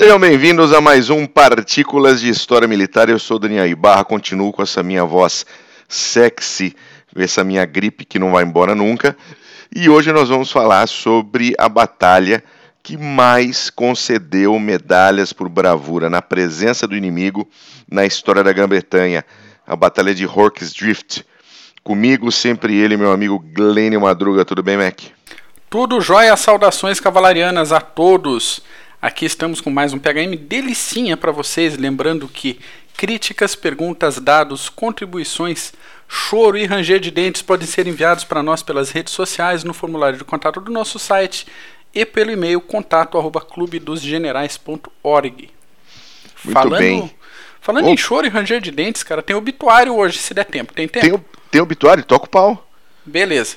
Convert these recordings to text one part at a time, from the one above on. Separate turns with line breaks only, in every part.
Sejam bem-vindos a mais um Partículas de História Militar. Eu sou Daniel Ibarra, continuo com essa minha voz sexy, essa minha gripe que não vai embora nunca. E hoje nós vamos falar sobre a batalha que mais concedeu medalhas por bravura na presença do inimigo na história da Grã-Bretanha, a Batalha de Hork's Drift. Comigo sempre ele, meu amigo Glênio Madruga. Tudo bem, Mac?
Tudo jóia, saudações cavalarianas a todos. Aqui estamos com mais um PHM delicinha para vocês, lembrando que críticas, perguntas, dados, contribuições, choro e ranger de dentes podem ser enviados para nós pelas redes sociais, no formulário de contato do nosso site e pelo e-mail contato@clubedosgenerais.org.
Falando, bem.
Falando oh. em choro e ranger de dentes, cara, tem obituário hoje, se der tempo. Tem tempo?
Tem, tem obituário? Toca o pau.
Beleza.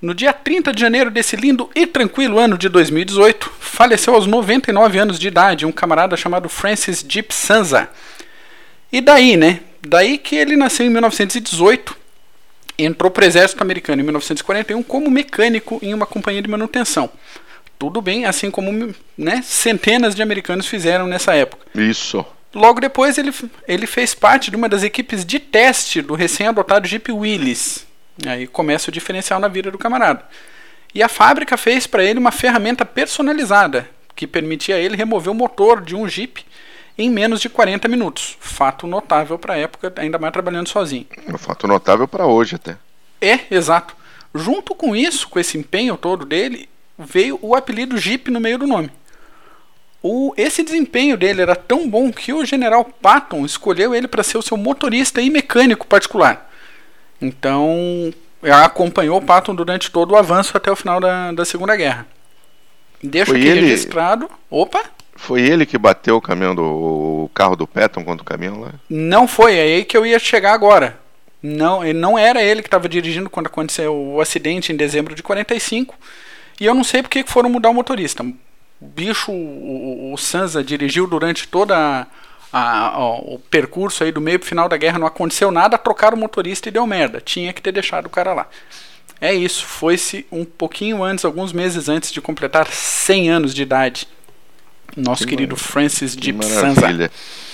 No dia 30 de janeiro desse lindo e tranquilo ano de 2018, faleceu aos 99 anos de idade um camarada chamado Francis Jeep Sansa. E daí, né? Daí que ele nasceu em 1918, entrou para o exército americano em 1941 como mecânico em uma companhia de manutenção. Tudo bem, assim como né, centenas de americanos fizeram nessa época.
Isso.
Logo depois, ele, ele fez parte de uma das equipes de teste do recém-adotado Jeep Willys, Aí começa o diferencial na vida do camarada. E a fábrica fez para ele uma ferramenta personalizada que permitia a ele remover o motor de um Jeep em menos de 40 minutos. Fato notável para a época, ainda mais trabalhando sozinho.
Um fato notável para hoje até.
É, exato. Junto com isso, com esse empenho todo dele, veio o apelido Jeep no meio do nome. O, esse desempenho dele era tão bom que o general Patton escolheu ele para ser o seu motorista e mecânico particular. Então, acompanhou o Patton durante todo o avanço até o final da, da Segunda Guerra. Deixa
Foi
aqui
ele...
registrado. Opa!
Foi ele que bateu o caminhão do o carro do Patton contra o caminhão lá?
Não foi, é aí que eu ia chegar agora. Não, não era ele que estava dirigindo quando aconteceu o acidente em dezembro de 45. E eu não sei porque que foram mudar o motorista. O bicho, o, o Sansa dirigiu durante toda a a, o percurso aí do meio pro final da guerra não aconteceu nada, trocaram o motorista e deu merda. Tinha que ter deixado o cara lá. É isso, foi-se um pouquinho antes, alguns meses antes de completar 100 anos de idade. Nosso que querido Francis Jeep
Maravilha.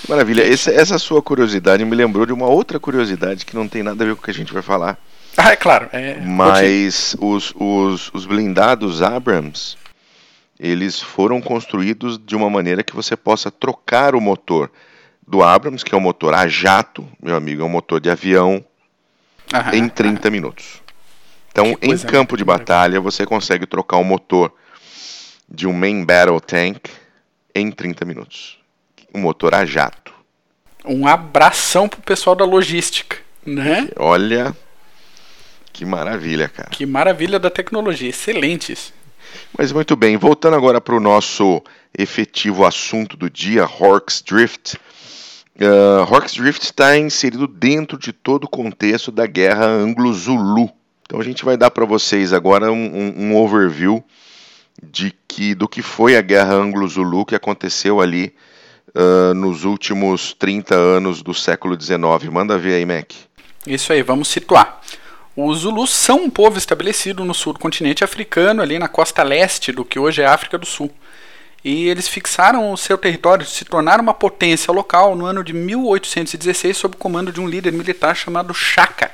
Maravilha. Esse, essa sua curiosidade me lembrou de uma outra curiosidade que não tem nada a ver com o que a gente vai falar.
Ah, é claro. É,
Mas os, os, os blindados Abrams, eles foram construídos de uma maneira que você possa trocar o motor do Abrams, que é um motor a jato, meu amigo, é um motor de avião, aham, em 30 aham. minutos. Então, em campo de batalha, você consegue trocar o motor de um main battle tank em 30 minutos. Um motor a jato.
Um abração pro pessoal da logística, né?
Olha, que maravilha, cara.
Que maravilha da tecnologia, excelentes.
Mas muito bem, voltando agora para o nosso efetivo assunto do dia, Horks Drift. Uh, Drift está inserido dentro de todo o contexto da guerra anglo-zulu. Então a gente vai dar para vocês agora um, um, um, overview de que, do que foi a guerra anglo-zulu que aconteceu ali uh, nos últimos 30 anos do século XIX. Manda ver aí, Mac.
Isso aí, vamos situar. Os Zulus são um povo estabelecido no sul do continente africano, ali na costa leste do que hoje é a África do Sul. E eles fixaram o seu território, se tornaram uma potência local no ano de 1816 sob o comando de um líder militar chamado Shaka.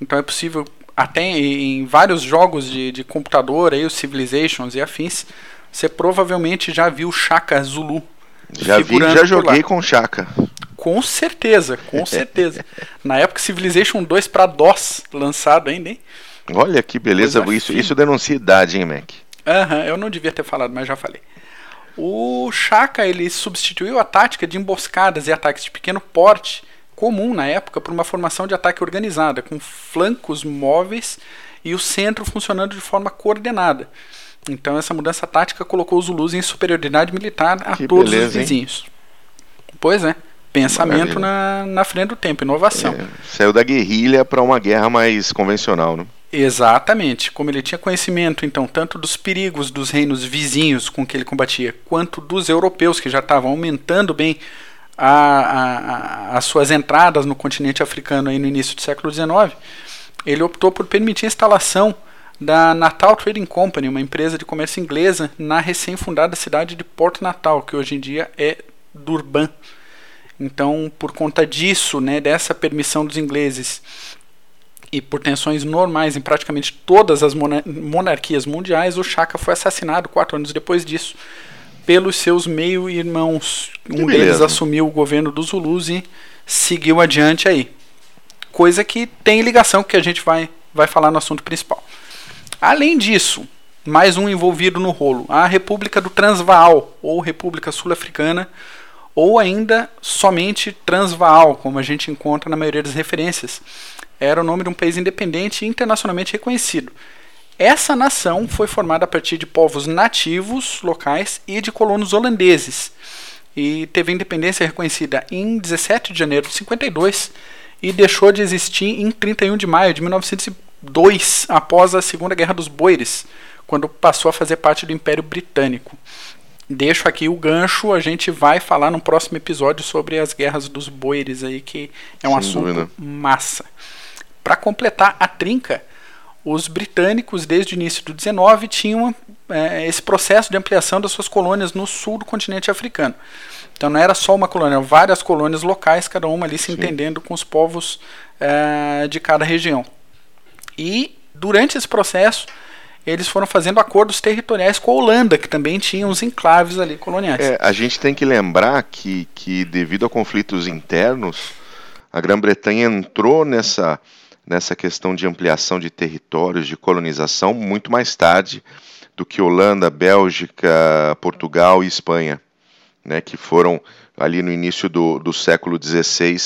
Então é possível, até em vários jogos de, de computador, aí, os Civilizations e afins, você provavelmente já viu Shaka Zulu.
Já vi, já joguei com Shaka.
Com certeza, com certeza. Na época Civilization 2 para DOS lançado ainda, hein?
Olha que beleza, isso, isso denuncia idade, hein, Mac?
Aham, uhum, eu não devia ter falado, mas já falei. O Shaka ele substituiu a tática de emboscadas e ataques de pequeno porte comum na época por uma formação de ataque organizada, com flancos móveis e o centro funcionando de forma coordenada. Então essa mudança tática colocou os Zulus em superioridade militar a que todos beleza, os vizinhos. Hein? Pois é. Pensamento na, na frente do tempo, inovação. É,
saiu da guerrilha para uma guerra mais convencional, né?
Exatamente. Como ele tinha conhecimento, então, tanto dos perigos dos reinos vizinhos com que ele combatia, quanto dos europeus que já estavam aumentando bem a, a, a, as suas entradas no continente africano aí no início do século XIX, ele optou por permitir a instalação da Natal Trading Company, uma empresa de comércio inglesa na recém-fundada cidade de Porto Natal, que hoje em dia é Durban. Então, por conta disso, né, dessa permissão dos ingleses e por tensões normais em praticamente todas as monarquias mundiais, o Shaka foi assassinado quatro anos depois disso pelos seus meio-irmãos. Um beleza. deles assumiu o governo dos Zulus e seguiu adiante aí. Coisa que tem ligação que a gente vai, vai falar no assunto principal. Além disso, mais um envolvido no rolo, a República do Transvaal, ou República Sul-Africana, ou ainda somente Transvaal, como a gente encontra na maioria das referências. Era o nome de um país independente e internacionalmente reconhecido. Essa nação foi formada a partir de povos nativos locais e de colonos holandeses. E teve independência reconhecida em 17 de janeiro de 52 e deixou de existir em 31 de maio de 1902, após a Segunda Guerra dos Boeres, quando passou a fazer parte do Império Britânico. Deixo aqui o gancho, a gente vai falar no próximo episódio sobre as guerras dos boeres aí, que é um Sem assunto dúvida. massa. Para completar a trinca, os britânicos, desde o início do 19, tinham é, esse processo de ampliação das suas colônias no sul do continente africano. Então não era só uma colônia, eram várias colônias locais, cada uma ali se Sim. entendendo com os povos é, de cada região. E durante esse processo, eles foram fazendo acordos territoriais com a Holanda, que também tinha uns enclaves ali coloniais.
É, a gente tem que lembrar que, que devido a conflitos internos, a Grã-Bretanha entrou nessa, nessa questão de ampliação de territórios, de colonização, muito mais tarde do que Holanda, Bélgica, Portugal e Espanha, né, que foram ali no início do, do século XVI,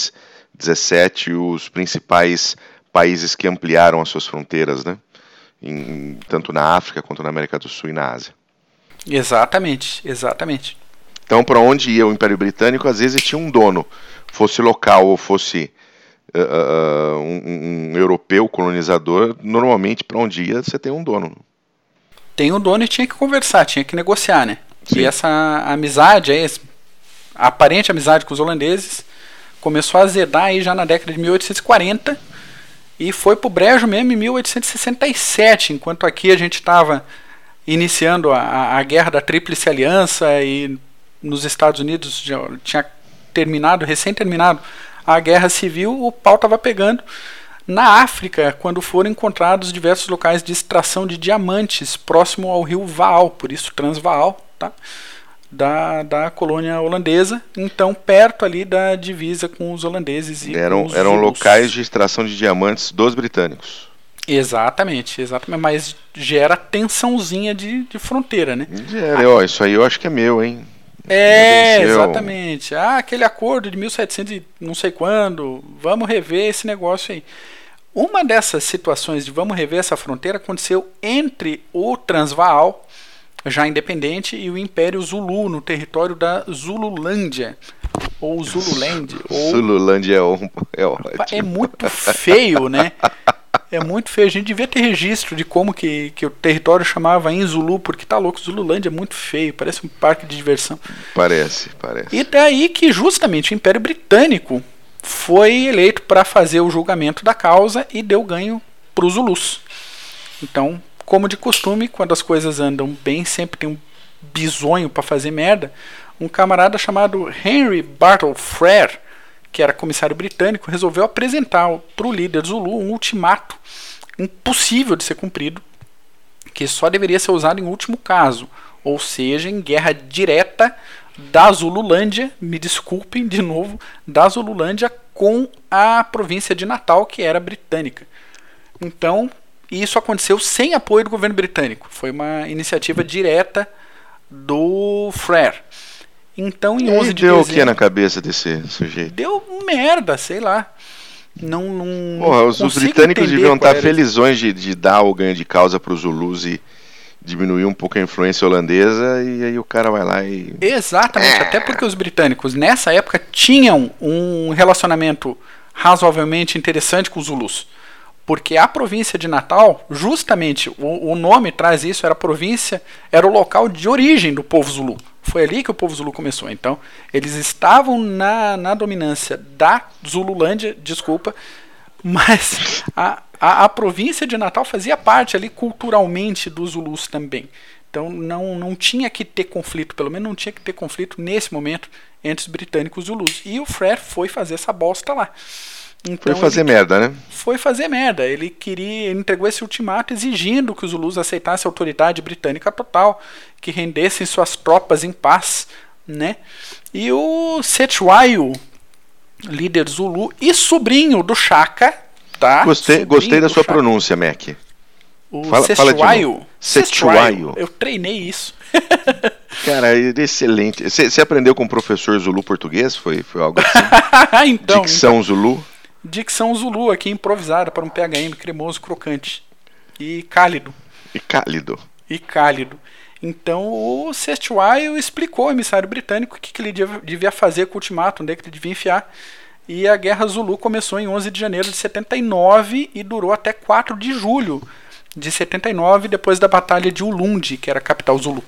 XVII, os principais países que ampliaram as suas fronteiras, né? em, tanto na África quanto na América do Sul e na Ásia.
Exatamente, exatamente.
Então, para onde ia o Império Britânico, às vezes tinha um dono, fosse local ou fosse uh, um, um, europeu colonizador, normalmente para onde ia você tem um dono.
Tem um dono e tinha que conversar, tinha que negociar, né? Sim. E essa amizade, a aparente amizade com os holandeses, começou a azedar aí já na década de 1840 e foi pro brejo mesmo em 1867, enquanto aqui a gente estava iniciando a, a guerra da Tríplice Aliança e nos Estados Unidos já tinha terminado, recém-terminado a guerra civil, o pau estava pegando. Na África, quando foram encontrados diversos locais de extração de diamantes próximo ao rio Vaal, por isso Transvaal, tá? da, da colônia holandesa, então perto ali da divisa com os holandeses e
eram eram locais de extração de diamantes dos britânicos.
Exatamente, exatamente, mas gera tensãozinha de, de fronteira, né?
Gera, ó, isso aí eu acho que é meu, hein?
É, exatamente. Ah, aquele acordo de 1700 e não sei quando, vamos rever esse negócio aí. Uma dessas situações de vamos rever essa fronteira aconteceu entre o Transvaal já independente, e o Império Zulu, no território da Zululândia. Ou Zululand. Ou...
Zululândia é, um, é ótimo.
É muito feio, né? É muito feio. A gente devia ter registro de como que, que o território chamava em Zulu, porque tá louco, Zululândia é muito feio, parece um parque de diversão.
Parece, parece.
E daí que justamente o Império Britânico foi eleito para fazer o julgamento da causa e deu ganho para os Zulus. Então, como de costume, quando as coisas andam bem, sempre tem um bisonho para fazer merda. Um camarada chamado Henry Bartle Frere, que era comissário britânico, resolveu apresentar para o líder Zulu um ultimato impossível de ser cumprido, que só deveria ser usado em último caso, ou seja, em guerra direta da Zululândia, me desculpem de novo, da Zululândia com a província de Natal, que era britânica. Então, isso aconteceu sem apoio do governo britânico. Foi uma iniciativa direta do Frere. Então, em 11
e de deu dezembro, o que na cabeça desse sujeito?
Deu merda, sei lá. Não, não
Porra, os, os britânicos deviam estar felizões de, de dar o ganho de causa para os Zulus e diminuir um pouco a influência holandesa e aí o cara vai lá e
exatamente é. até porque os britânicos nessa época tinham um relacionamento razoavelmente interessante com os Zulus porque a província de Natal, justamente o, o, nome traz isso, era a província, era o local de origem do povo Zulu. Foi ali que o povo Zulu começou. Então, eles estavam na, na dominância da Zululândia, desculpa, mas a, a, a província de Natal fazia parte ali culturalmente dos Zulus também. Então não, não tinha que ter conflito, pelo menos não tinha que ter conflito nesse momento entre os britânicos e os Zulus. E o Frere foi fazer essa bosta lá.
Então, foi fazer merda, né?
Foi fazer merda. Ele queria, ele entregou esse ultimato exigindo que os Zulus aceitassem a autoridade britânica total, que rendessem suas tropas em paz, né? E o Setwayo, líder Zulu e sobrinho do Chaka, tá?
Gostei, gostei da sua Chaka. pronúncia, Mac.
O fala, Setwayo. Setwayo. Eu treinei isso.
Cara, excelente. Você aprendeu com o professor Zulu português? Foi, foi algo assim? então, Dicção então, Zulu?
Dicção Zulu aqui improvisada para um PHM cremoso, crocante e cálido.
E cálido.
E cálido. Então o Sestwile explicou ao emissário britânico o que, que ele devia fazer com o ultimato, onde é que ele devia enfiar. E a Guerra Zulu começou em 11 de janeiro de 79 e durou até 4 de julho de 79, depois da Batalha de Ulundi, que era a capital Zulu.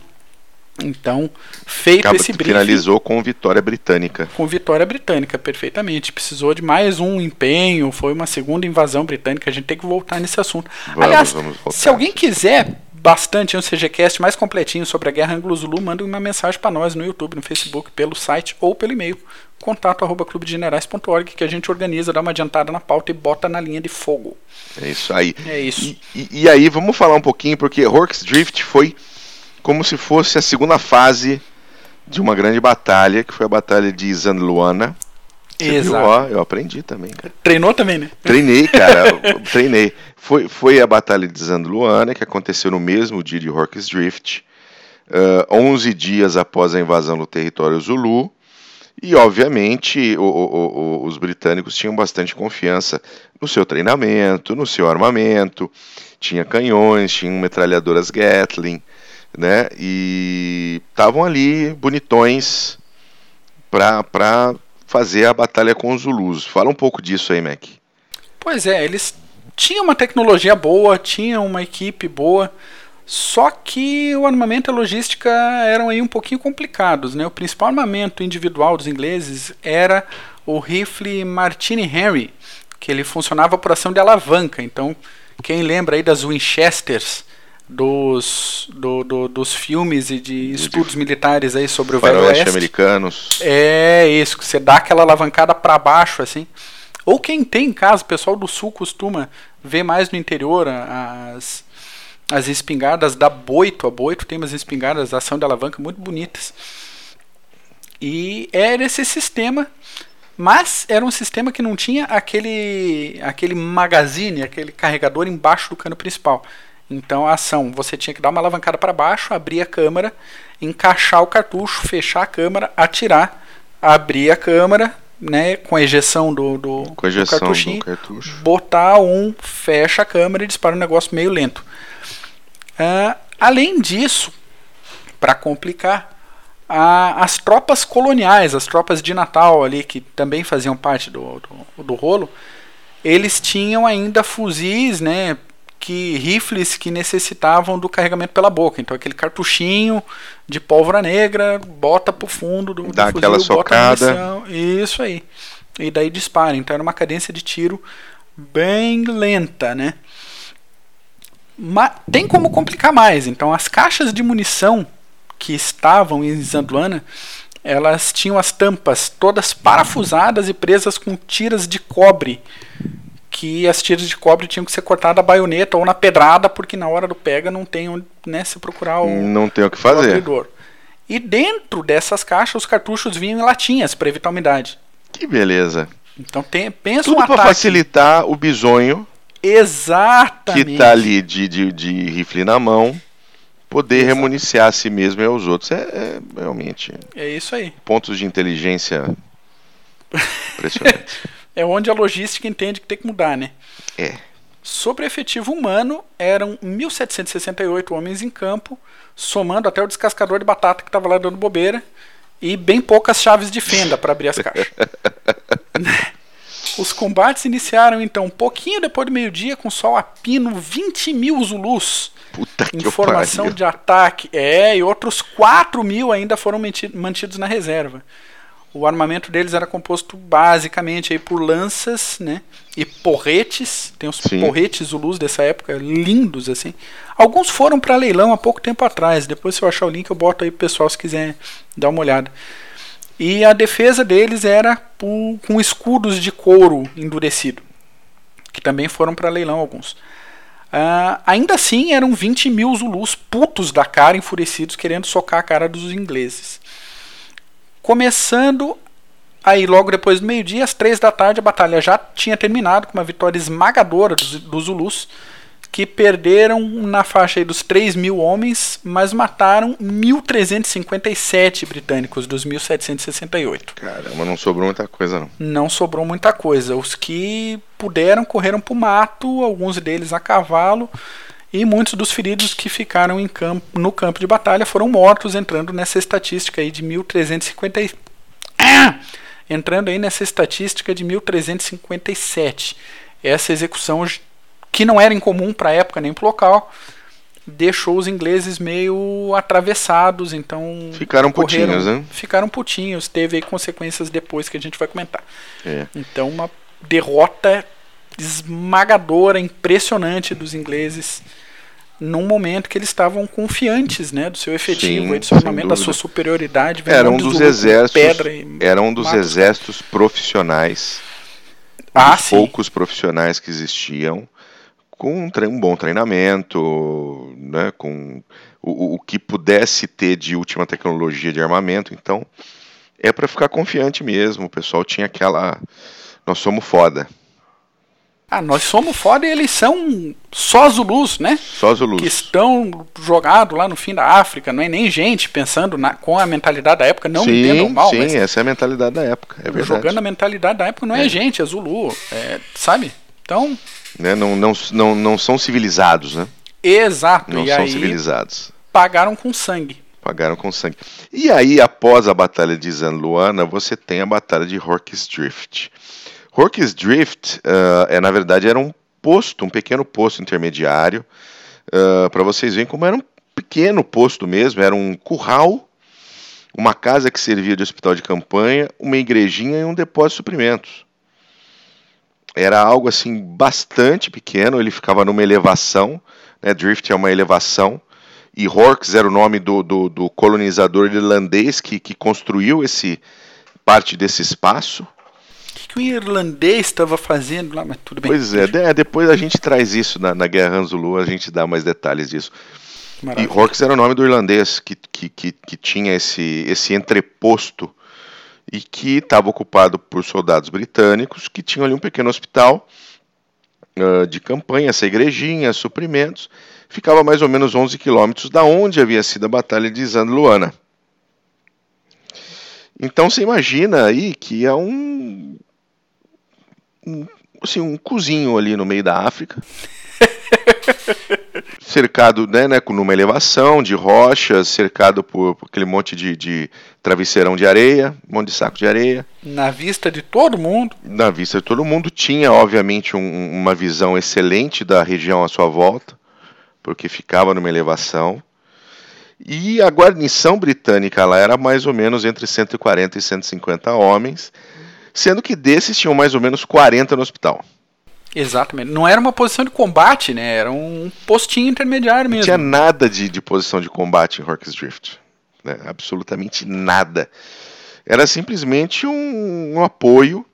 Então, feito Acaba esse briefing.
Finalizou com vitória britânica.
Com vitória britânica, perfeitamente. Precisou de mais um empenho, foi uma segunda invasão britânica. A gente tem que voltar nesse assunto. Vamos, Aliás, vamos se alguém quiser bastante um CGCast mais completinho sobre a guerra anglo-zulu, manda uma mensagem para nós no YouTube, no Facebook, pelo site ou pelo e-mail contato arroba clubedegenerais.org que a gente organiza, dá uma adiantada na pauta e bota na linha de fogo.
É isso aí.
É isso.
E, e, e aí, vamos falar um pouquinho, porque Horks Drift foi como se fosse a segunda fase de uma grande batalha, que foi a batalha de Zanluana.
Exato.
Ó, eu aprendi também, cara.
Treinou também, né?
Treinei, cara. treinei. Foi, foi a batalha de Zanluana, que aconteceu no mesmo dia de Hork's Drift, uh, 11 dias após a invasão do território Zulu. E, obviamente, o, o, o, os britânicos tinham bastante confiança no seu treinamento, no seu armamento. Tinha canhões, tinham metralhadoras Gatling, né? E estavam ali bonitões para fazer a batalha com os Zulus. Fala um pouco disso aí, Mac.
Pois é, eles tinham uma tecnologia boa, tinham uma equipe boa, só que o armamento e a logística eram aí um pouquinho complicados, né? O principal armamento individual dos ingleses era o rifle Martini Henry, que ele funcionava por ação de alavanca. Então, quem lembra aí das Winchesters, dos, do, do, dos filmes e de estudos de militares aí sobre o Velho Oeste.
americanos.
É isso, que você dá aquela alavancada para baixo assim. Ou quem tem em casa, o pessoal do sul costuma ver mais no interior as, as espingardas da Boito. A Boito tem umas espingardas da ação de alavanca muito bonitas. E era esse sistema, mas era um sistema que não tinha aquele, aquele magazine, aquele carregador embaixo do cano principal. Então a ação, você tinha que dar uma alavancada para baixo, abrir a câmera, encaixar o cartucho, fechar a câmera, atirar, abrir a câmera, né, com a ejeção do, do,
com a ejeção do cartuchinho, do cartucho.
botar um, fecha a câmera e dispara um negócio meio lento. Uh, além disso, para complicar, a, as tropas coloniais, as tropas de Natal ali, que também faziam parte do, do, do rolo, eles tinham ainda fuzis, né, que rifles que necessitavam do carregamento pela boca. Então aquele cartuchinho de pólvora negra, bota pro fundo do,
Dá do aquela fuzil, socada.
Isso aí. E daí dispara. Então era uma cadência de tiro bem lenta, né? Mas tem como complicar mais. Então as caixas de munição que estavam em Zanduana, elas tinham as tampas todas parafusadas e presas com tiras de cobre que as tiras de cobre tinham que ser cortadas a baioneta ou na pedrada, porque na hora do pega não tem onde né, se procurar o.
Não tem o que fazer.
E dentro dessas caixas, os cartuchos vinham em latinhas para evitar umidade.
Que beleza.
Então tem, pensa
Tudo um para facilitar o bisonho.
Exatamente.
Que está ali de, de, de, rifle na mão, poder Exato. remuniciar a si mesmo e aos outros. É, é realmente.
É isso aí.
Pontos de inteligência impressionantes.
É onde a logística entende que tem que mudar, né?
É.
Sobre efetivo humano, eram 1.768 homens em campo, somando até o descascador de batata que estava lá dando bobeira, e bem poucas chaves de fenda para abrir as caixas. Os combates iniciaram então um pouquinho depois do meio-dia, com sol a pino, 20 mil Zulus.
Puta
Informação de ataque. É, e outros 4 mil ainda foram mantidos na reserva. O armamento deles era composto basicamente aí por lanças, né? E porretes. Tem os Sim. porretes Zulus dessa época, lindos assim. Alguns foram para leilão há pouco tempo atrás. Depois, se eu achar o link, eu boto aí pro pessoal se quiser dar uma olhada. E a defesa deles era por, com escudos de couro endurecido, que também foram para leilão alguns. Uh, ainda assim, eram 20 mil Zulus putos da cara, enfurecidos, querendo socar a cara dos ingleses. Começando aí, logo depois do meio-dia, às três da tarde, a batalha já tinha terminado com uma vitória esmagadora dos, dos Zulus, que perderam na faixa dos 3 mil homens, mas mataram 1.357 britânicos dos 1.768.
Caramba, não sobrou muita coisa, não.
Não sobrou muita coisa. Os que puderam correram para o mato, alguns deles a cavalo e muitos dos feridos que ficaram campo, no campo de batalha foram mortos, entrando nessa estatística aí de 1350 ah! entrando aí nessa estatística de 1357. Essa execução que não era incomum para a época nem para o local, deixou os ingleses meio atravessados, então
ficaram correram, putinhos, né?
Ficaram putinhos, teve consequências depois que a gente vai comentar. É. Então uma derrota esmagadora, impressionante dos ingleses num momento que eles estavam confiantes, né, do seu efetivo, Sim, do seu armamento, da sua superioridade.
Era um dos exércitos, era um dos exércitos profissionais, ah, poucos profissionais que existiam, com um, um bom treinamento, né, com o, o que pudesse ter de última tecnologia de armamento. Então, é para ficar confiante mesmo. O pessoal tinha aquela, nós somos foda.
Ah, nós somos foda e eles são só Zulus, né?
Só Zulus.
Que estão jogados lá no fim da África, não é nem gente pensando na, com a mentalidade da época, não sim, entendam mal.
Sim, essa é a mentalidade da época, é verdade.
Jogando a mentalidade da época não é, é gente, é Zulu, é, sabe? Então...
Né, não, não, não, não são civilizados, né?
Exato.
Não
e
são
aí,
civilizados.
Pagaram com sangue.
Pagaram com sangue. E aí, após a Batalha de San Luana, você tem a Batalha de Hork's Drift. Hork's Drift, uh, é, na verdade, era um posto, um pequeno posto intermediário, uh, eh, para vocês verem como era um pequeno posto mesmo, era um curral, uma casa que servia de hospital de campanha, uma igrejinha e um depósito de suprimentos. Era algo assim bastante pequeno, ele ficava numa elevação, né, Drift é uma elevação, e Horks era o nome do, do, do colonizador irlandês que, que construiu esse parte desse espaço
que o irlandês estava fazendo lá, mas tudo bem.
Pois é, de, depois a gente traz isso na, na Guerra Zulu, a gente dá mais detalhes disso. Maravilha. E Horks era o nome do irlandês que, que, que, que tinha esse, esse entreposto e que estava ocupado por soldados britânicos que tinham ali um pequeno hospital uh, de campanha, essa igrejinha, suprimentos. Ficava mais ou menos 11 quilômetros da onde havia sido a Batalha de Zandluana. Então você imagina aí que é um um, assim, um cozinho ali no meio da África. cercado né, né, numa elevação de rochas, cercado por, por aquele monte de, de, travesseirão de areia, um monte de saco de areia.
Na vista de todo mundo?
Na vista de todo mundo. Tinha, obviamente, um, uma visão excelente da região à sua volta, porque ficava numa elevação. E a guarnição britânica lá era mais ou menos entre 140 e 150 homens sendo que desses tinham mais ou menos 40 no hospital.
Exatamente. Não era uma posição de combate, né? Era um postinho intermediário mesmo.
Não tinha nada de, de posição de combate em Hork's Drift. Né? Absolutamente nada. Era simplesmente um, um apoio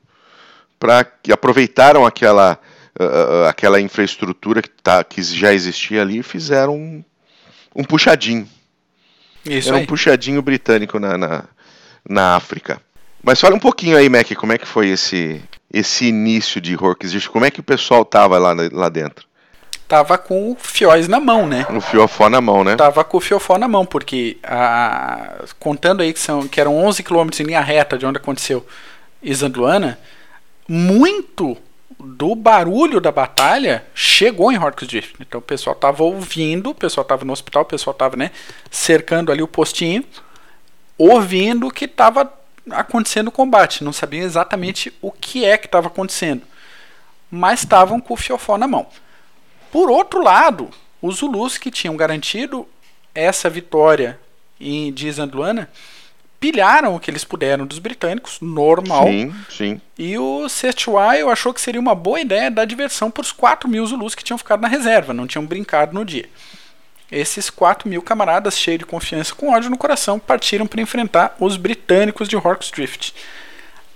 para que aproveitaram aquela, uh, aquela infraestrutura que, tá, que já existia ali e fizeram um, um puxadinho. Isso Era aí. um puxadinho britânico na, na, na África. Mas fala um pouquinho aí, Mac, como é que foi esse, esse início de Horcrux? Como é que o pessoal tava lá, lá dentro?
Tava com o fióis na mão, né?
O fiofó na mão, né?
Tava com o fiofó na mão, porque a, contando aí que, são, que eram 11 quilômetros em linha reta de onde aconteceu Isandluana, muito do barulho da batalha chegou em Horcrux Drift. Então o pessoal tava ouvindo, o pessoal tava no hospital, o pessoal tava né, cercando ali o postinho, ouvindo que tava acontecendo o combate, não sabiam exatamente o que é que estava acontecendo, mas estavam com o fiofó na mão. Por outro lado, os Zulus que tinham garantido essa vitória em Dizanduana pilharam o que eles puderam dos britânicos, normal.
Sim, sim.
E o Sestwile achou que seria uma boa ideia dar diversão para os 4 mil Zulus que tinham ficado na reserva, não tinham brincado no dia. Esses 4 mil camaradas, cheios de confiança com ódio no coração, partiram para enfrentar os britânicos de Horcrux Drift.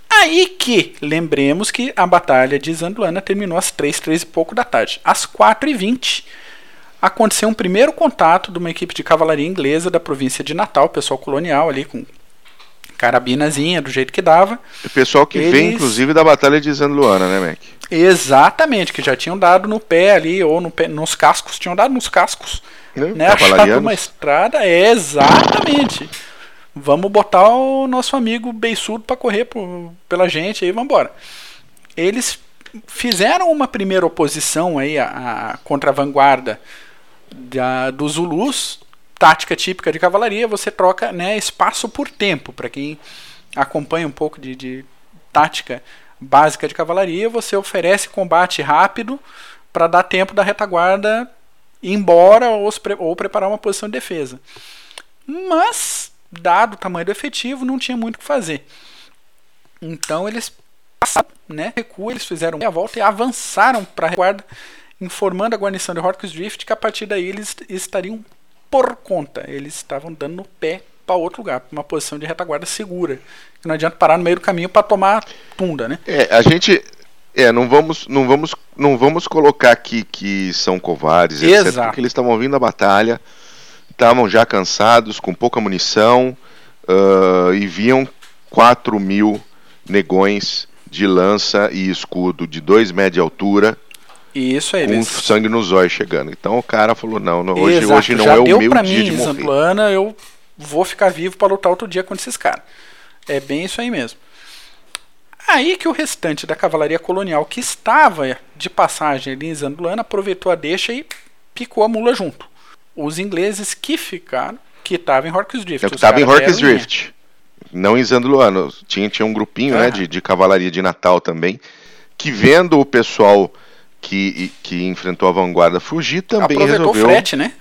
Aí que, lembremos que a batalha de Zanduana terminou às 3, 3 e pouco da tarde. Às 4 e 20 aconteceu um primeiro contato de uma equipe de cavalaria inglesa da província de Natal, pessoal colonial ali com carabinazinha do jeito que dava.
O pessoal que Eles... vem, inclusive, da Batalha de Zanluana, né, Mac?
Exatamente, que já tinham dado no pé ali, ou no pé, nos cascos, tinham dado nos cascos. Né? Achado uma estrada, é, exatamente. Vamos botar o nosso amigo beiçudo para correr por, pela gente aí, vamos embora. Eles fizeram uma primeira oposição aí a, a contra a vanguarda da, dos Zulus, tática típica de cavalaria, você troca né, espaço por tempo. Para quem acompanha um pouco de, de, tática básica de cavalaria, você oferece combate rápido para dar tempo da retaguarda embora ou, ou preparar uma posição de defesa. Mas, dado o tamanho do efetivo, não tinha muito o que fazer. Então eles passaram, né, recuo, eles fizeram a volta e avançaram para a retaguarda, informando a guarnição de Horcrux Drift que a partir daí eles estariam por conta. Eles estavam dando no pé para outro lugar, para uma posição de retaguarda segura. Não adianta parar no meio do caminho para tomar tunda, né?
É, a gente é, não vamos, não vamos, não vamos colocar aqui que são covardes,
Exato. etc,
porque eles estavam vindo a batalha, estavam já cansados, com pouca munição uh, e viam 4 mil negões de lança e escudo de 2 metros de altura
isso aí. Com
sangue nos olhos chegando. Então o cara falou: não, não hoje, hoje não Já é o meu
pra
dia
mim,
de morrer.
Plana, eu vou ficar vivo para lutar outro dia contra esses caras. É bem isso aí mesmo. Aí que o restante da cavalaria colonial que estava de passagem ali em Zandulana aproveitou a deixa e picou a mula junto. Os ingleses que ficaram, que estavam em Horcrux Drift.
Eu estava em Horcrux Drift. Não em Zandulana. Tinha, tinha um grupinho né, de, de cavalaria de Natal também. Que vendo o pessoal que, que enfrentou a vanguarda fugir também
Aproveitou
resolveu...
o frete, né?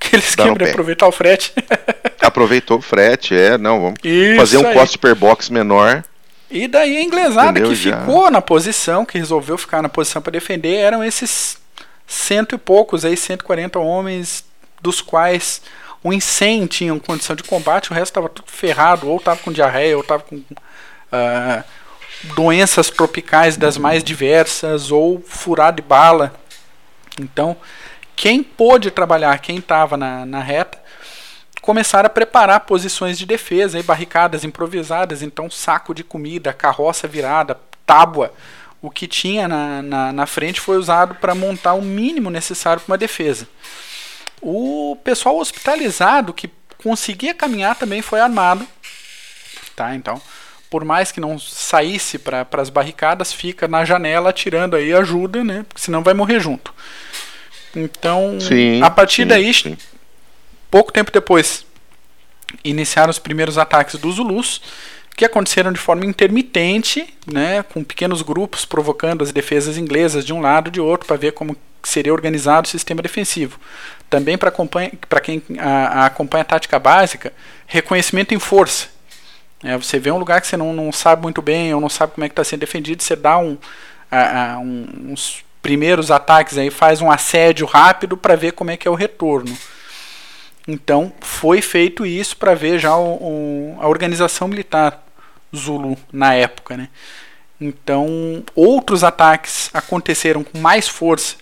Aquele esquema de aproveitar o frete.
Aproveitou o frete, é, não, vamos Isso fazer um cost per box menor.
E daí a inglesada Entendeu? que Já. ficou na posição, que resolveu ficar na posição para defender, eram esses cento e poucos aí, 140 homens, dos quais uns 100 tinham condição de combate, o resto estava tudo ferrado, ou estava com diarreia, ou estava com uh, doenças tropicais das mais diversas ou furado de bala. Então, quem pôde trabalhar, quem estava na, na reta, começaram a preparar posições de defesa, aí, barricadas improvisadas, então saco de comida, carroça virada, tábua, o que tinha na, na, na frente foi usado para montar o mínimo necessário para uma defesa. O pessoal hospitalizado que conseguia caminhar também foi armado, tá? Então por mais que não saísse para as barricadas, fica na janela atirando aí ajuda, né? Porque senão vai morrer junto. Então,
sim,
a partir
sim,
daí,
sim.
Pouco tempo depois, iniciaram os primeiros ataques dos Zulus, que aconteceram de forma intermitente, né, com pequenos grupos provocando as defesas inglesas de um lado e de outro para ver como seria organizado o sistema defensivo. Também para quem a, a acompanha a tática básica, reconhecimento em força. É, você vê um lugar que você não, não sabe muito bem ou não sabe como é que está sendo defendido, você dá um, a, a, um, uns primeiros ataques aí, faz um assédio rápido para ver como é que é o retorno. Então foi feito isso para ver já o, o, a organização militar Zulu na época, né? Então outros ataques aconteceram com mais força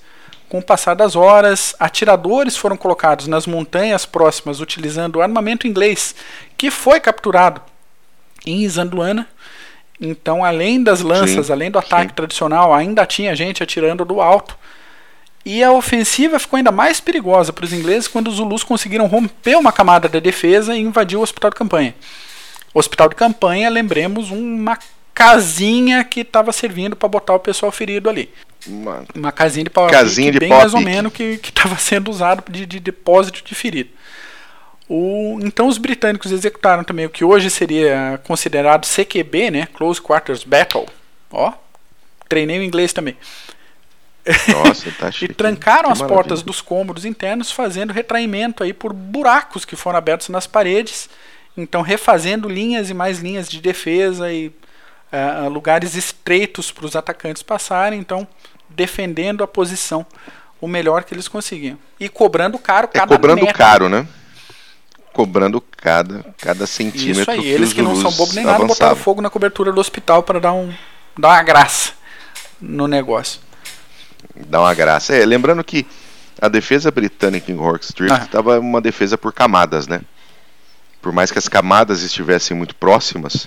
com o passar das horas, atiradores foram colocados nas montanhas próximas utilizando armamento inglês que foi capturado em Zanduana. Então, além das lanças, sim, além do ataque sim. tradicional, ainda tinha gente atirando do alto. E a ofensiva ficou ainda mais perigosa para os ingleses quando os Zulus conseguiram romper uma camada da defesa e invadir o hospital de campanha. O hospital de campanha, lembremos, uma casinha que estava servindo para botar o pessoal ferido ali.
Uma,
uma casinha de pau
casinha de
bem mais ou menos que estava sendo usado de, de depósito de ferido. O, então os britânicos executaram também o que hoje seria considerado CQB, né? Close Quarters Battle. Ó, treinei o inglês também.
Nossa, tá chique.
e trancaram as portas dos cômodos internos, fazendo retraimento aí por buracos que foram abertos nas paredes Então, refazendo linhas e mais linhas de defesa e uh, lugares estreitos para os atacantes passarem. Então, defendendo a posição o melhor que eles conseguiam. E cobrando caro
é cada é cobrando metro. caro, né? Cobrando cada, cada centímetro. Isso aí,
que eles que não são bobos nem nada botaram fogo na cobertura do hospital para dar, um, dar uma graça no negócio.
Dá uma graça. É, lembrando que a defesa britânica em Hork Street estava ah. uma defesa por camadas, né? Por mais que as camadas estivessem muito próximas,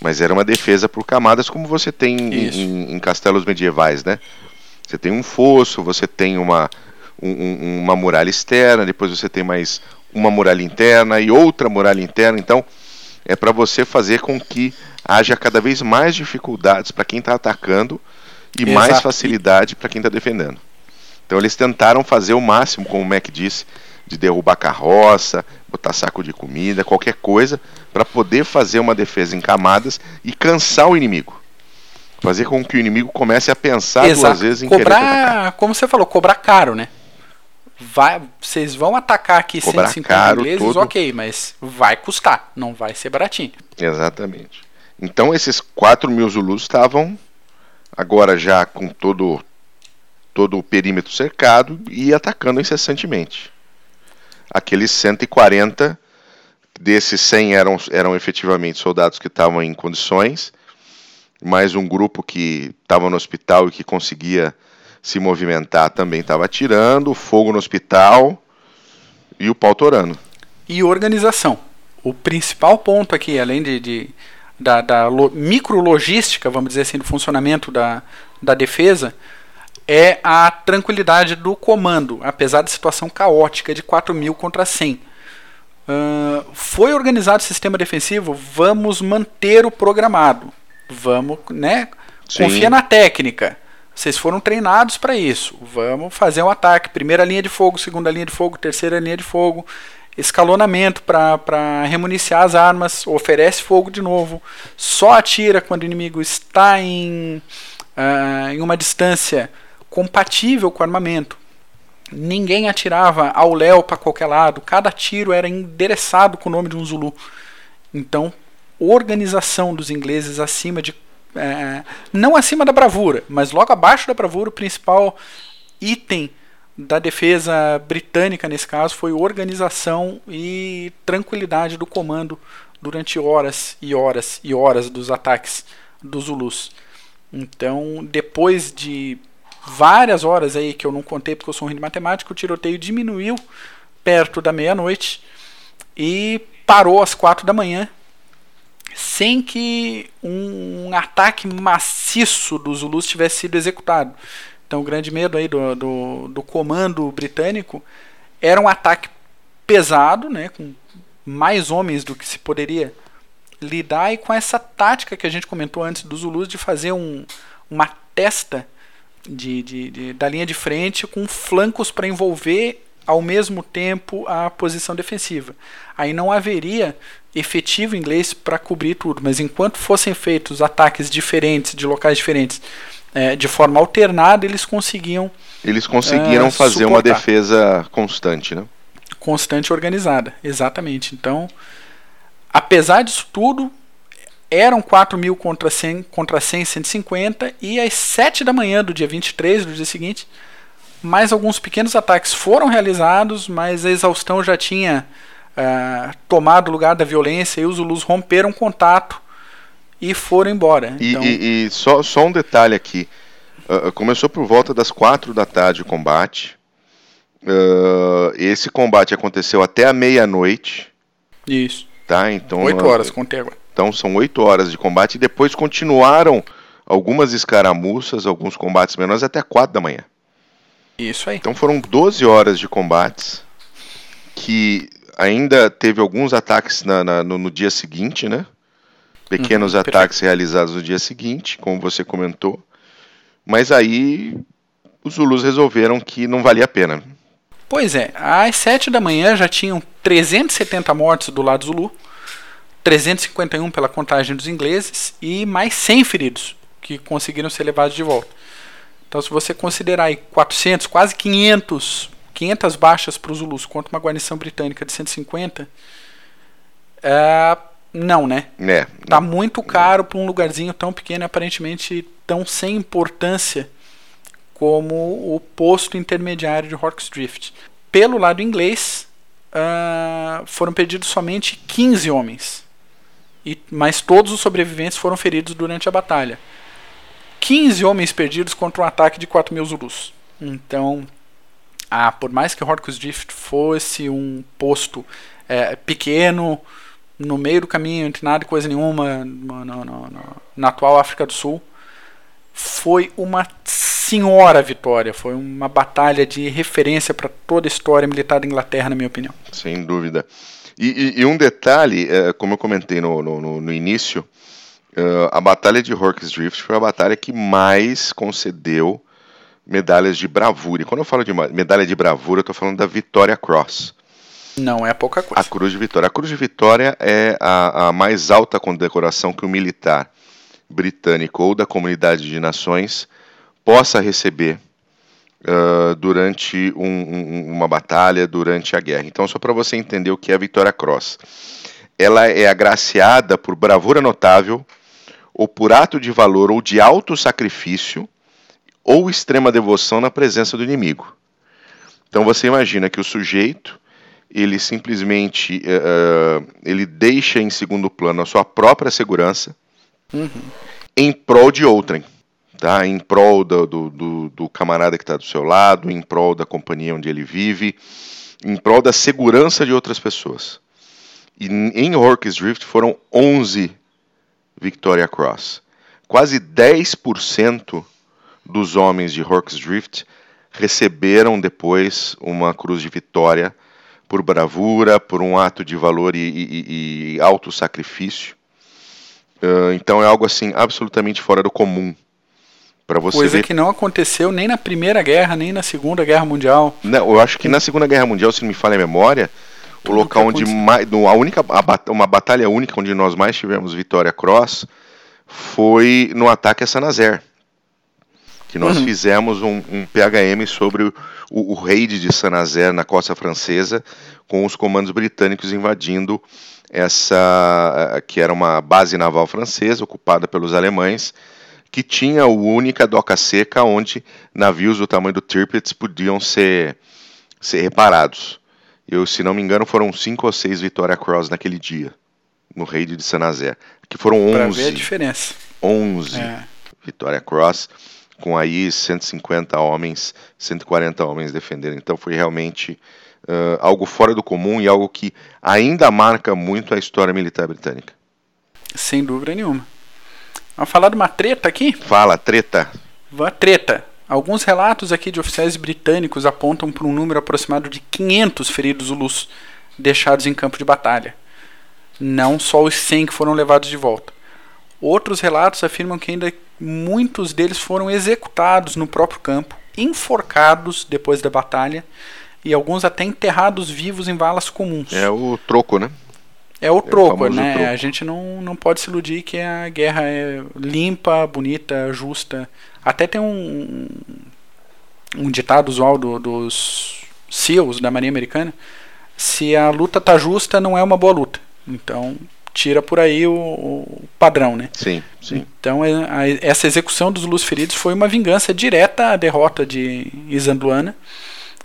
mas era uma defesa por camadas como você tem em, em, castelos medievais, né? Você tem um fosso, você tem uma, um, uma muralha externa, depois você tem mais uma muralha interna e outra muralha interna. Então, é para você fazer com que haja cada vez mais dificuldades para quem está atacando e Exato. mais facilidade para quem está defendendo. Então, eles tentaram fazer o máximo, como o Mac disse, de derrubar carroça, botar saco de comida, qualquer coisa, para poder fazer uma defesa em camadas e cansar o inimigo. Fazer com que o inimigo comece a pensar Exato. duas vezes em
cobrar, como você falou, cobrar caro, né? Vai, vocês vão atacar aqui cobrar 150 caro, ingleses, todo... ok, mas vai custar, não vai ser baratinho.
Exatamente. Então esses 4 mil Zulus estavam agora já com todo, todo o perímetro cercado e atacando incessantemente. Aqueles 140 desses 100 eram, eram efetivamente soldados que estavam em condições mais um grupo que estava no hospital e que conseguia se movimentar também estava atirando, fogo no hospital e o pau torando.
E organização. O principal ponto aqui, além de, de da, da lo, micrologística, vamos dizer assim, do funcionamento da, da defesa, é a tranquilidade do comando, apesar da situação caótica de 4 mil contra 100. Uh, foi organizado o sistema defensivo, vamos manter o programado. Vamos, né? Sim. Confia na técnica. Vocês foram treinados para isso. Vamos fazer um ataque. Primeira linha de fogo, segunda linha de fogo, terceira linha de fogo. Escalonamento para remuniciar as armas. Oferece fogo de novo. Só atira quando o inimigo está em, uh, em uma distância compatível com o armamento. Ninguém atirava ao léu para qualquer lado. Cada tiro era endereçado com o nome de um Zulu. Então, organização dos ingleses acima de. É, não acima da bravura, mas logo abaixo da bravura, o principal item da defesa britânica nesse caso foi organização e tranquilidade do comando durante horas e horas e horas dos ataques dos Zulus. Então, depois de várias horas aí que eu não contei porque eu sou ruim de matemática, o tiroteio diminuiu perto da meia-noite e parou às quatro da manhã sem que um ataque maciço dos Zulus tivesse sido executado. Então o grande medo aí do, do, do comando britânico era um ataque pesado, né, com mais homens do que se poderia lidar e com essa tática que a gente comentou antes dos Zulus de fazer um, uma testa de, de, de, da linha de frente com flancos para envolver ao mesmo tempo a posição defensiva. Aí não haveria efetivo inglês para cobrir tudo, mas enquanto fossem feitos ataques diferentes, de locais diferentes, é, de forma alternada, eles conseguiam.
Eles conseguiram é, fazer suportar. uma defesa constante, né?
Constante e organizada, exatamente. Então, apesar disso tudo, eram 4 mil contra 100, contra 100, 150, e às 7 da manhã do dia 23, do dia seguinte, mais alguns pequenos ataques foram realizados, mas a exaustão já tinha uh, tomado lugar da violência e os Zulus romperam contato e foram embora.
E, então... e, e só, só um detalhe aqui. Uh, começou por volta das quatro da tarde o combate. Uh, esse combate aconteceu até a meia-noite.
Isso.
Tá? Então,
oito horas, contei agora.
Então são oito horas de combate e depois continuaram algumas escaramuças, alguns combates menores até quatro da manhã.
Isso aí.
Então foram 12 horas de combates que ainda teve alguns ataques na, na, no, no, dia seguinte, né? Pequenos uhum, ataques perfeito. realizados no dia seguinte, como você comentou. Mas aí os Zulus resolveram que não valia a pena.
Pois é, às 7 da manhã já tinham 370 mortes do lado Zulu, 351 pela contagem dos ingleses e mais 100 feridos que conseguiram ser levados de volta. Então, se você considerar aí 400, quase 500 500 baixas para os Zulus contra uma guarnição britânica de 150, É, não, né?
É.
Tá muito caro para um lugarzinho tão pequeno, aparentemente tão sem importância como o posto intermediário de Horcrux Drift. Pelo lado inglês, uh, foram perdidos somente 15 homens, e, mas todos os sobreviventes foram feridos durante a batalha. 15 homens perdidos contra um ataque de 4 mil Zulus. Então, ah, por mais que Horcrux Drift fosse um posto é, pequeno, no meio do caminho, entre nada e coisa nenhuma, no, no, no, na atual África do Sul, foi uma senhora vitória. Foi uma batalha de referência para toda a história militar da Inglaterra, na minha opinião.
Sem dúvida. E, e, e um detalhe, é, como eu comentei no, no, no início, uh, a Batalha de Horcrux Drift foi a batalha que mais concedeu medalhas de bravura. E quando eu falo de medalha de bravura, eu estou falando da Victoria Cross.
Não é pouca coisa.
A Cruz de Vitória. A Cruz de Vitória é a, a mais alta condecoração que o militar britânico ou da comunidade de nações possa receber uh, durante um, um, uma batalha, durante a guerra. Então, só para você entender o que é a Vitória Cross. Ela é agraciada por bravura notável, ou por ato de valor ou de alto sacrifício, ou extrema devoção na presença do inimigo. Então você imagina que o sujeito ele simplesmente uh, ele deixa em segundo plano a sua própria segurança uhum. em prol de outrem, tá? Em prol do, do, do, camarada que está do seu lado, em prol da companhia onde ele vive, em prol da segurança de outras pessoas. E em Orcs Drift foram 11 Victoria Cross. Quase 10% dos homens de Orcs Drift receberam depois uma cruz de vitória por bravura, por um ato de valor e, e, e alto sacrifício. Uh, então é algo assim absolutamente fora do comum para você
Coisa
ver...
que não aconteceu nem na Primeira Guerra, nem na Segunda Guerra Mundial.
Não, eu acho que na Segunda Guerra Mundial, se não me falha a memória, Tudo o local onde mais, a única, a, uma batalha única onde nós mais tivemos vitória cross foi no ataque a Saint-Nazaire que nós uhum. fizemos um, um, PHM sobre o, o, o raid de Saint-Nazaire na costa francesa, com os comandos britânicos invadindo essa que era uma base naval francesa ocupada pelos alemães, que tinha a única doca seca onde navios do tamanho do Tirpitz podiam ser, ser reparados. Eu, se não me engano, foram cinco ou seis Victoria Cross naquele dia, no raid de Saint-Nazaire, que foram 11. Pra
ver a diferença.
11 é. Victoria Cross com aí 150 homens, 140 homens defendendo. Então foi realmente uh, algo fora do comum e algo que ainda marca muito a história militar britânica.
Sem dúvida nenhuma. Vamos falar de uma treta aqui?
Fala, treta.
Uma treta. Alguns relatos aqui de oficiais britânicos apontam para um número aproximado de 500 feridos Zulus deixados em campo de batalha. Não só os 100 que foram levados de volta. Outros relatos afirmam que ainda muitos deles foram executados no próprio campo, enforcados depois da batalha e alguns até enterrados vivos em valas comuns.
É o troco, né?
É o troco, é o né? Troco. A gente não, não pode se iludir que a guerra é limpa, bonita, justa. Até tem um, um ditado usual do, dos SEALs da Marinha Americana: se a luta tá justa, não é uma boa luta. Então, tira por aí o, o padrão, né?
Sim, sim.
Então é, a, essa execução dos Luz Feridos foi uma vingança direta à derrota de Isandluana.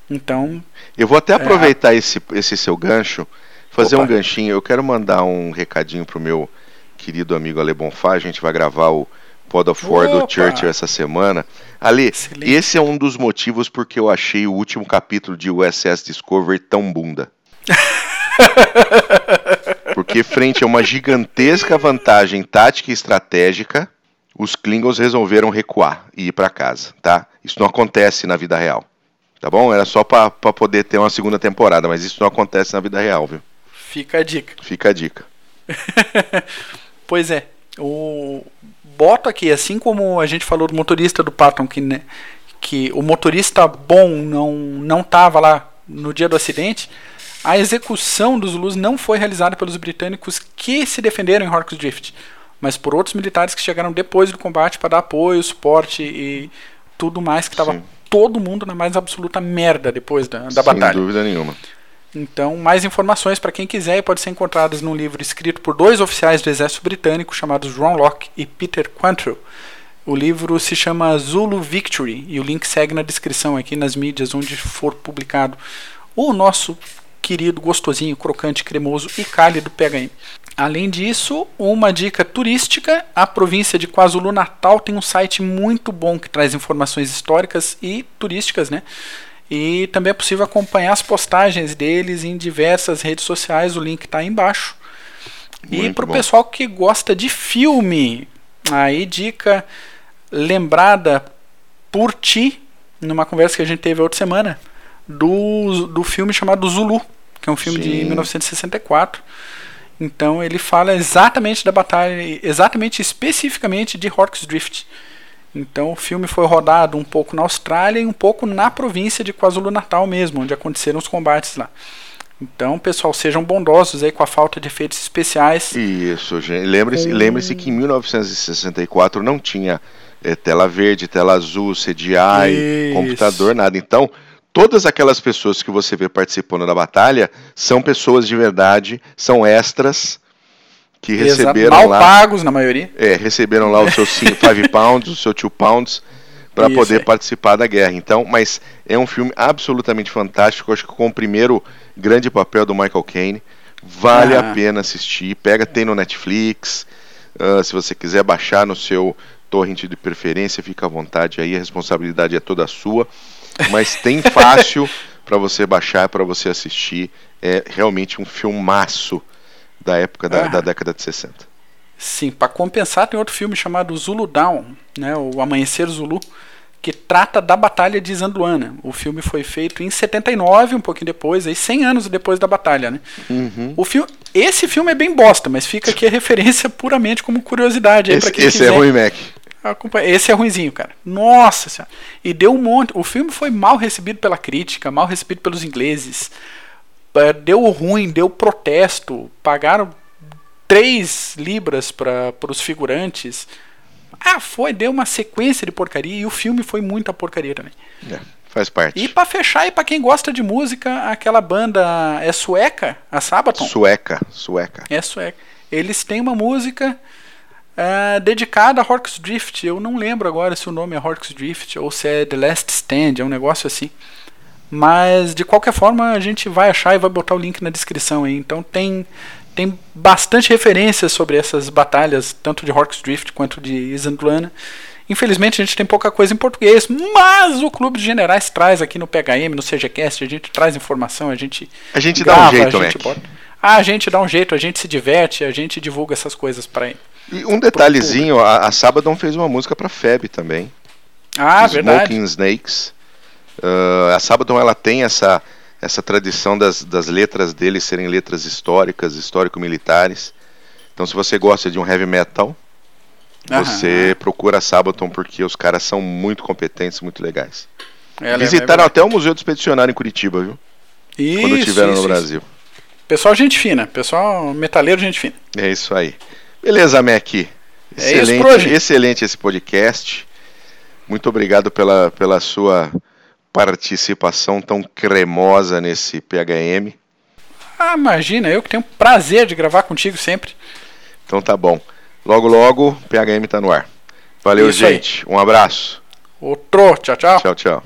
Então.
Eu vou até é, aproveitar é, esse, esse seu gancho, fazer opa. um ganchinho. Eu quero mandar um recadinho pro meu querido amigo Ale Bonfá. A gente vai gravar o Pod of War do Churchill essa semana. Ali, esse é um dos motivos porque eu achei o último capítulo de USS Discovery tão bunda. Porque frente a uma gigantesca vantagem tática e estratégica, os Klingons resolveram recuar e ir para casa, tá? Isso não acontece na vida real. Tá bom? Era só para poder ter uma segunda temporada, mas isso não acontece na vida real, viu?
Fica a dica.
Fica a dica.
pois é. O boto aqui, assim como a gente falou do motorista do Patton, que, né, que o motorista bom não não tava lá no dia do acidente, a execução dos Zulus não foi realizada pelos britânicos que se defenderam em Horcrux Drift, mas por outros militares que chegaram depois do combate para dar apoio, suporte e tudo mais que estava todo mundo na mais absoluta merda depois da, da
Sem
batalha.
Sem dúvida nenhuma.
Então, mais informações para quem quiser pode ser encontradas num livro escrito por dois oficiais do exército britânico chamados Ron Locke e Peter Quantrill. O livro se chama Zulu Victory e o link segue na descrição aqui nas mídias onde for publicado o nosso querido, gostosinho, crocante, cremoso e cálido PHM. Além disso, uma dica turística: a província de KwaZulu-Natal tem um site muito bom que traz informações históricas e turísticas, né? E também é possível acompanhar as postagens deles em diversas redes sociais, o link está aí embaixo. Muito e para o pessoal que gosta de filme, aí dica lembrada por ti, numa conversa que a gente teve outra semana, do, do filme chamado Zulu, que é um filme Sim. de 1964. Então ele fala exatamente da batalha, exatamente especificamente de Horcrux Drift. Então o filme foi rodado um pouco na Austrália e um pouco na província de KwaZulu-Natal mesmo, onde aconteceram os combates lá. Então, pessoal, sejam bondosos aí com a falta de efeitos especiais.
Isso, gente. Lembre-se, lembre-se que em 1964 não tinha é, tela verde, tela azul, CGI, Isso. computador, nada. Então, todas aquelas pessoas que você vê participando da batalha são pessoas de verdade, são extras que receberam
Mal
lá.
pagos na maioria.
É, receberam lá os seus 5 pounds, os seus 2 pounds para poder é. participar da guerra. Então, mas é um filme absolutamente fantástico, acho que com o primeiro grande papel do Michael Caine. Vale ah. a pena assistir. Pega, tem no Netflix. Uh, se você quiser baixar no seu torrent de preferência, fica à vontade aí, a responsabilidade é toda sua. Mas tem fácil para você baixar, para você assistir. É realmente um filmaço da época da, ah. da década de 60.
Sim, para compensar tem outro filme chamado Zulu Down, né, o Amanhecer Zulu, que trata da Batalha de Zanduana. O filme foi feito em 79, um pouquinho depois, aí 100 anos depois da batalha, né?
Uhum.
O filme, esse filme é bem bosta, mas fica aqui a referência puramente como curiosidade
aí
para quem
esse
é quiser.
é ruim, Mac.
Esse é ruinzinho, cara. Nossa senhora. E deu um monte. O filme foi mal recebido pela crítica, mal recebido pelos ingleses. É, deu ruim, deu protesto. Pagaram 3 libras para os figurantes. Ah, foi, deu uma sequência de porcaria e o filme foi muita porcaria também.
É, faz parte.
E para fechar, e para quem gosta de música, aquela banda é sueca, a Sabaton?
Sueca, sueca.
É sueca. Eles têm uma música uh, dedicada a Horcrux Drift. Eu não lembro agora se o nome é Horcrux Drift ou se é The Last Stand, é um negócio assim. Mas de qualquer forma a gente vai achar e vai botar o link na descrição aí. Então tem tem bastante referências sobre essas batalhas, tanto de Horcrux Drift quanto de Isandlana. Infelizmente a gente tem pouca coisa em português, mas o Clube de Generais traz aqui no PHM, no CGCast, a gente traz informação, a gente
A gente grava, dá um jeito, a gente bota...
Ah, a gente dá um jeito, a gente se diverte, a gente divulga essas coisas para
E um detalhezinho, a, a Sabadon fez uma música para Feb também.
Ah, verdade.
Smoking Snakes. Uh, a Sabadon ela tem essa essa tradição das, das letras dele serem letras históricas, histórico-militares. Então, se você gosta de um heavy metal, Aham. você procura Sabaton porque os caras são muito competentes, muito legais. É, Visitaram é até o Museu do Expedicionário em Curitiba, viu?
Isso,
Quando estiveram
isso,
no Brasil.
Isso. Pessoal, gente fina. Pessoal, metaleiro, gente fina.
É isso aí. Beleza, Mac. Excelente, é excelente esse podcast. Muito obrigado pela, pela sua participação tão cremosa nesse PHM.
Ah, imagina, eu que tenho prazer de gravar contigo sempre.
Então tá bom. Logo, logo, PHM tá no ar. Valeu, Isso gente. Aí. Um abraço.
Outro. Tchau, tchau.
Tchau, tchau.